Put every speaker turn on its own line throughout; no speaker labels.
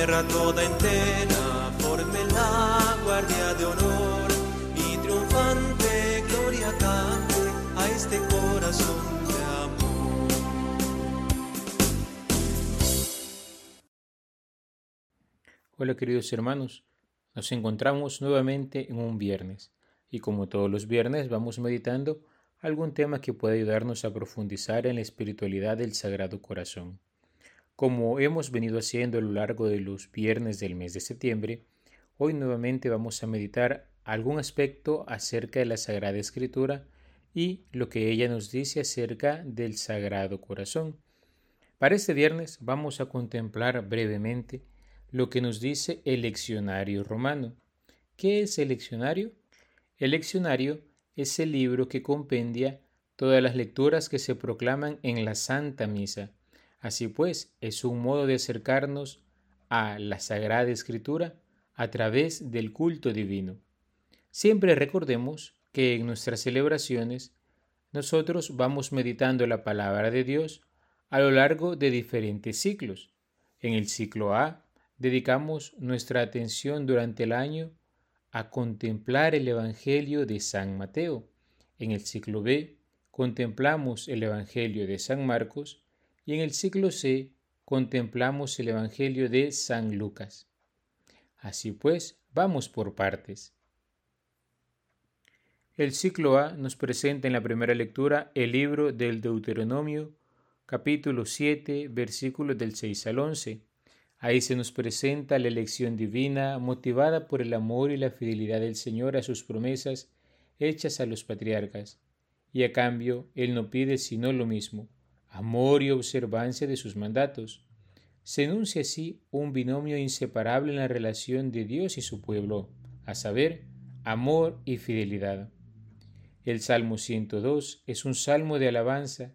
tierra toda entera la guardia de honor y triunfante a este corazón de amor.
Hola queridos hermanos, nos encontramos nuevamente en un viernes y como todos los viernes vamos meditando algún tema que pueda ayudarnos a profundizar en la espiritualidad del Sagrado Corazón. Como hemos venido haciendo a lo largo de los viernes del mes de septiembre, hoy nuevamente vamos a meditar algún aspecto acerca de la Sagrada Escritura y lo que ella nos dice acerca del Sagrado Corazón. Para este viernes vamos a contemplar brevemente lo que nos dice el leccionario romano. ¿Qué es el leccionario? El leccionario es el libro que compendia todas las lecturas que se proclaman en la Santa Misa Así pues, es un modo de acercarnos a la Sagrada Escritura a través del culto divino. Siempre recordemos que en nuestras celebraciones nosotros vamos meditando la palabra de Dios a lo largo de diferentes ciclos. En el ciclo A dedicamos nuestra atención durante el año a contemplar el Evangelio de San Mateo. En el ciclo B contemplamos el Evangelio de San Marcos y en el ciclo C contemplamos el Evangelio de San Lucas. Así pues, vamos por partes. El ciclo A nos presenta en la primera lectura el libro del Deuteronomio, capítulo 7, versículos del 6 al 11. Ahí se nos presenta la elección divina motivada por el amor y la fidelidad del Señor a sus promesas hechas a los patriarcas, y a cambio Él no pide sino lo mismo, amor y observancia de sus mandatos. Se enuncia así un binomio inseparable en la relación de Dios y su pueblo, a saber, amor y fidelidad. El Salmo 102 es un salmo de alabanza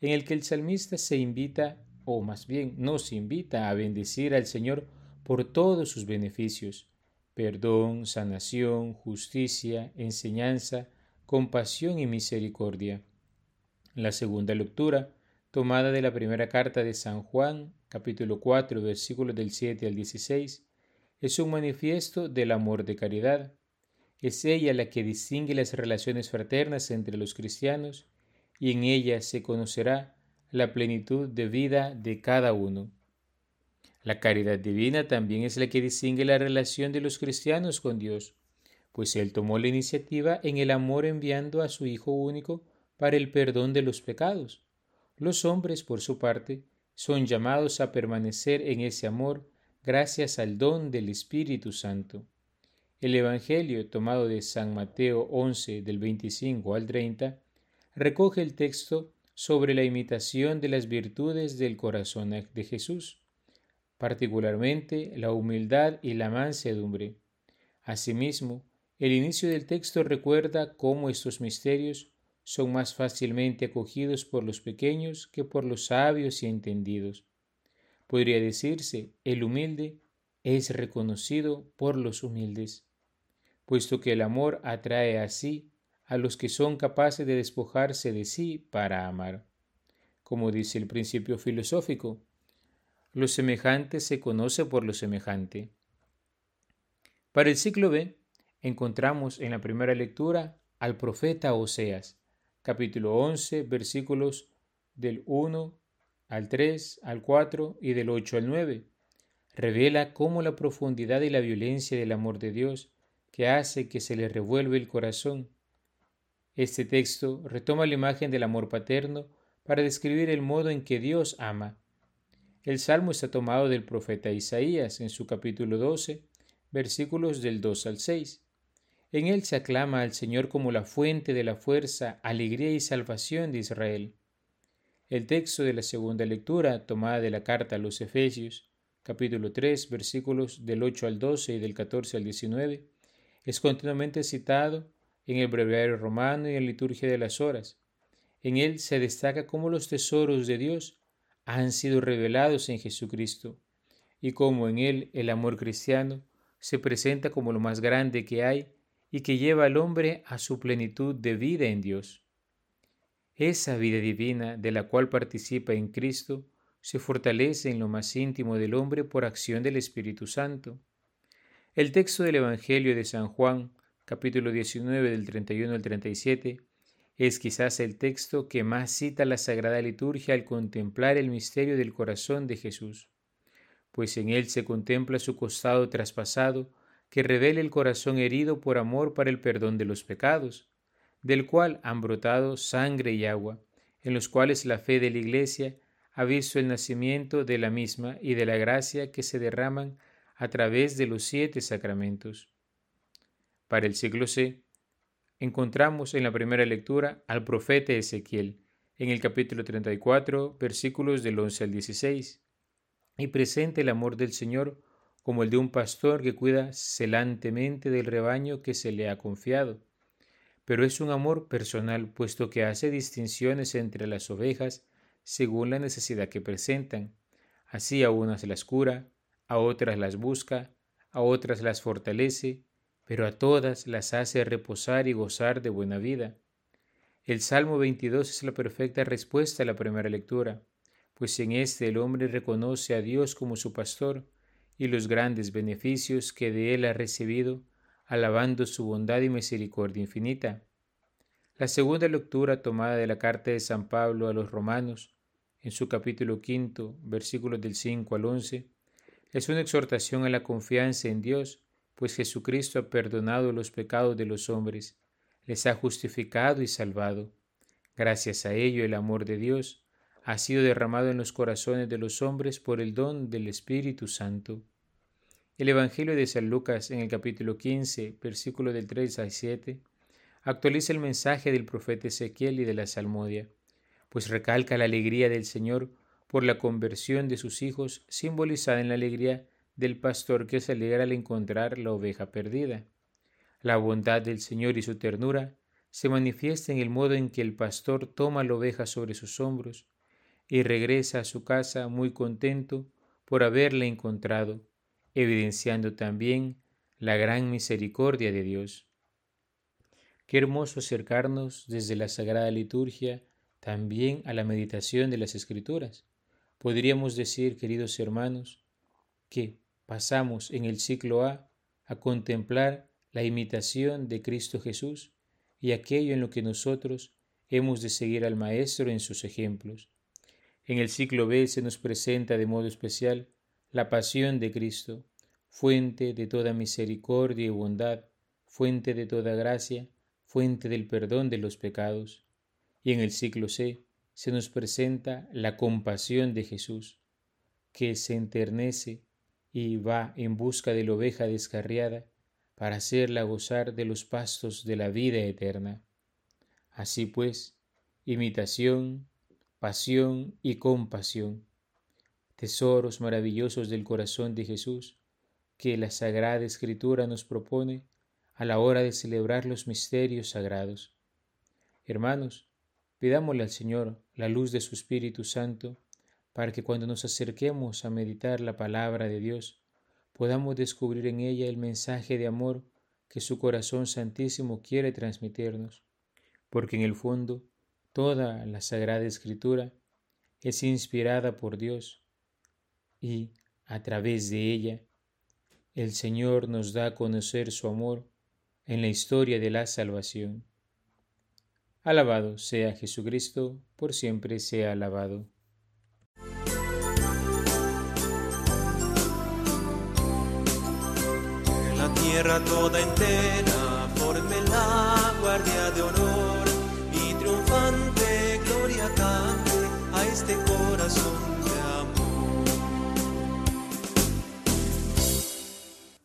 en el que el salmista se invita, o más bien nos invita a bendecir al Señor por todos sus beneficios, perdón, sanación, justicia, enseñanza, compasión y misericordia. La segunda lectura tomada de la primera carta de San Juan, capítulo 4, versículos del 7 al 16, es un manifiesto del amor de caridad. Es ella la que distingue las relaciones fraternas entre los cristianos y en ella se conocerá la plenitud de vida de cada uno. La caridad divina también es la que distingue la relación de los cristianos con Dios, pues Él tomó la iniciativa en el amor enviando a su Hijo único para el perdón de los pecados. Los hombres, por su parte, son llamados a permanecer en ese amor gracias al don del Espíritu Santo. El Evangelio, tomado de San Mateo 11 del 25 al 30, recoge el texto sobre la imitación de las virtudes del corazón de Jesús, particularmente la humildad y la mansedumbre. Asimismo, el inicio del texto recuerda cómo estos misterios son más fácilmente acogidos por los pequeños que por los sabios y entendidos. Podría decirse, el humilde es reconocido por los humildes, puesto que el amor atrae así a los que son capaces de despojarse de sí para amar. Como dice el principio filosófico, lo semejante se conoce por lo semejante. Para el ciclo B, encontramos en la primera lectura al profeta Oseas, capítulo 11, versículos del 1 al 3, al 4 y del 8 al 9. Revela cómo la profundidad y la violencia del amor de Dios que hace que se le revuelve el corazón. Este texto retoma la imagen del amor paterno para describir el modo en que Dios ama. El salmo está tomado del profeta Isaías en su capítulo 12, versículos del 2 al 6. En él se aclama al Señor como la fuente de la fuerza, alegría y salvación de Israel. El texto de la segunda lectura, tomada de la carta a los Efesios, capítulo 3, versículos del 8 al 12 y del 14 al 19, es continuamente citado en el breviario romano y en la liturgia de las horas. En él se destaca cómo los tesoros de Dios han sido revelados en Jesucristo y cómo en él el amor cristiano se presenta como lo más grande que hay y que lleva al hombre a su plenitud de vida en Dios. Esa vida divina de la cual participa en Cristo se fortalece en lo más íntimo del hombre por acción del Espíritu Santo. El texto del Evangelio de San Juan, capítulo 19 del 31 al 37, es quizás el texto que más cita la Sagrada Liturgia al contemplar el misterio del corazón de Jesús, pues en él se contempla su costado traspasado, que revela el corazón herido por amor para el perdón de los pecados, del cual han brotado sangre y agua, en los cuales la fe de la Iglesia ha visto el nacimiento de la misma y de la gracia que se derraman a través de los siete sacramentos. Para el siglo C, encontramos en la primera lectura al profeta Ezequiel, en el capítulo 34, versículos del 11 al 16, y presenta el amor del Señor como el de un pastor que cuida celantemente del rebaño que se le ha confiado. Pero es un amor personal, puesto que hace distinciones entre las ovejas según la necesidad que presentan. Así a unas las cura, a otras las busca, a otras las fortalece, pero a todas las hace reposar y gozar de buena vida. El Salmo 22 es la perfecta respuesta a la primera lectura, pues en este el hombre reconoce a Dios como su pastor y los grandes beneficios que de él ha recibido, alabando su bondad y misericordia infinita. La segunda lectura tomada de la carta de San Pablo a los romanos, en su capítulo quinto, versículos del 5 al 11, es una exhortación a la confianza en Dios pues Jesucristo ha perdonado los pecados de los hombres, les ha justificado y salvado. Gracias a ello el amor de Dios ha sido derramado en los corazones de los hombres por el don del Espíritu Santo. El Evangelio de San Lucas en el capítulo 15, versículo del 3 al 7, actualiza el mensaje del profeta Ezequiel y de la Salmodia, pues recalca la alegría del Señor por la conversión de sus hijos simbolizada en la alegría del pastor que se alegra al encontrar la oveja perdida. La bondad del Señor y su ternura se manifiesta en el modo en que el pastor toma la oveja sobre sus hombros y regresa a su casa muy contento por haberla encontrado, evidenciando también la gran misericordia de Dios. Qué hermoso acercarnos desde la Sagrada Liturgia también a la meditación de las Escrituras. Podríamos decir, queridos hermanos, que pasamos en el ciclo A a contemplar la imitación de Cristo Jesús y aquello en lo que nosotros hemos de seguir al Maestro en sus ejemplos. En el ciclo B se nos presenta de modo especial la pasión de Cristo, fuente de toda misericordia y bondad, fuente de toda gracia, fuente del perdón de los pecados. Y en el ciclo C se nos presenta la compasión de Jesús, que se enternece y va en busca de la oveja descarriada para hacerla gozar de los pastos de la vida eterna. Así pues, imitación, pasión y compasión, tesoros maravillosos del corazón de Jesús, que la Sagrada Escritura nos propone a la hora de celebrar los misterios sagrados. Hermanos, pidámosle al Señor la luz de su Espíritu Santo para que cuando nos acerquemos a meditar la palabra de Dios, podamos descubrir en ella el mensaje de amor que su corazón santísimo quiere transmitirnos, porque en el fondo toda la Sagrada Escritura es inspirada por Dios y a través de ella el Señor nos da a conocer su amor en la historia de la salvación. Alabado sea Jesucristo, por siempre sea alabado.
tierra toda entera forme la guardia de honor este corazón.